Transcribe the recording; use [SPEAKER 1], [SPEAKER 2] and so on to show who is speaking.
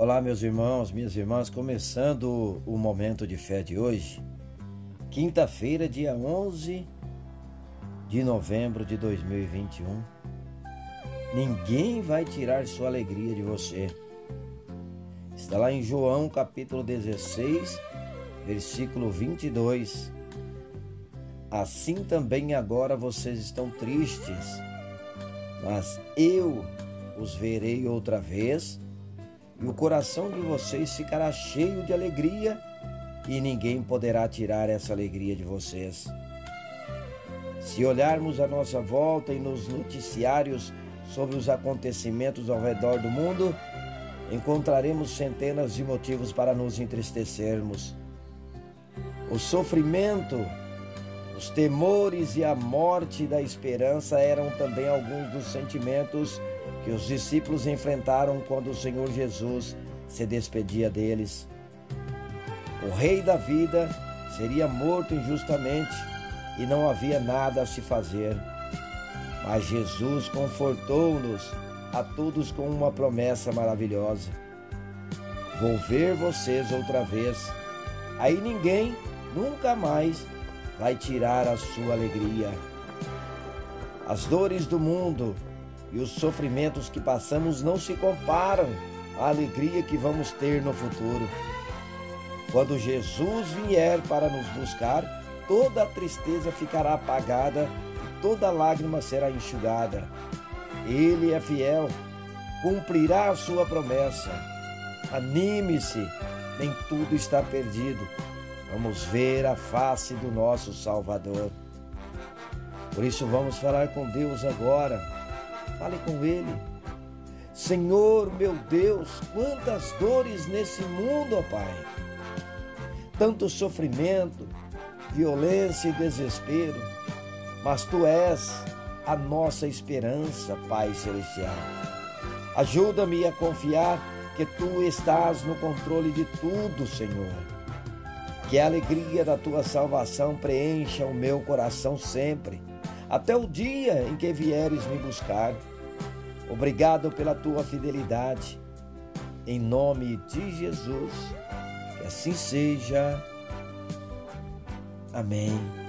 [SPEAKER 1] Olá, meus irmãos, minhas irmãs, começando o momento de fé de hoje, quinta-feira, dia 11 de novembro de 2021. Ninguém vai tirar sua alegria de você. Está lá em João, capítulo 16, versículo 22. Assim também agora vocês estão tristes, mas eu os verei outra vez e o coração de vocês ficará cheio de alegria e ninguém poderá tirar essa alegria de vocês. Se olharmos à nossa volta e nos noticiários sobre os acontecimentos ao redor do mundo, encontraremos centenas de motivos para nos entristecermos. O sofrimento, os temores e a morte da esperança eram também alguns dos sentimentos que os discípulos enfrentaram quando o Senhor Jesus se despedia deles. O Rei da vida seria morto injustamente e não havia nada a se fazer. Mas Jesus confortou-nos a todos com uma promessa maravilhosa: Vou ver vocês outra vez. Aí ninguém nunca mais vai tirar a sua alegria. As dores do mundo e os sofrimentos que passamos não se comparam à alegria que vamos ter no futuro. Quando Jesus vier para nos buscar, toda a tristeza ficará apagada e toda lágrima será enxugada. Ele é fiel, cumprirá a sua promessa. Anime-se, nem tudo está perdido. Vamos ver a face do nosso Salvador. Por isso, vamos falar com Deus agora Fale com Ele. Senhor, meu Deus, quantas dores nesse mundo, ó Pai. Tanto sofrimento, violência e desespero. Mas Tu és a nossa esperança, Pai Celestial. Ajuda-me a confiar que Tu estás no controle de tudo, Senhor. Que a alegria da Tua salvação preencha o meu coração sempre, até o dia em que vieres me buscar. Obrigado pela tua fidelidade. Em nome de Jesus, que assim seja. Amém.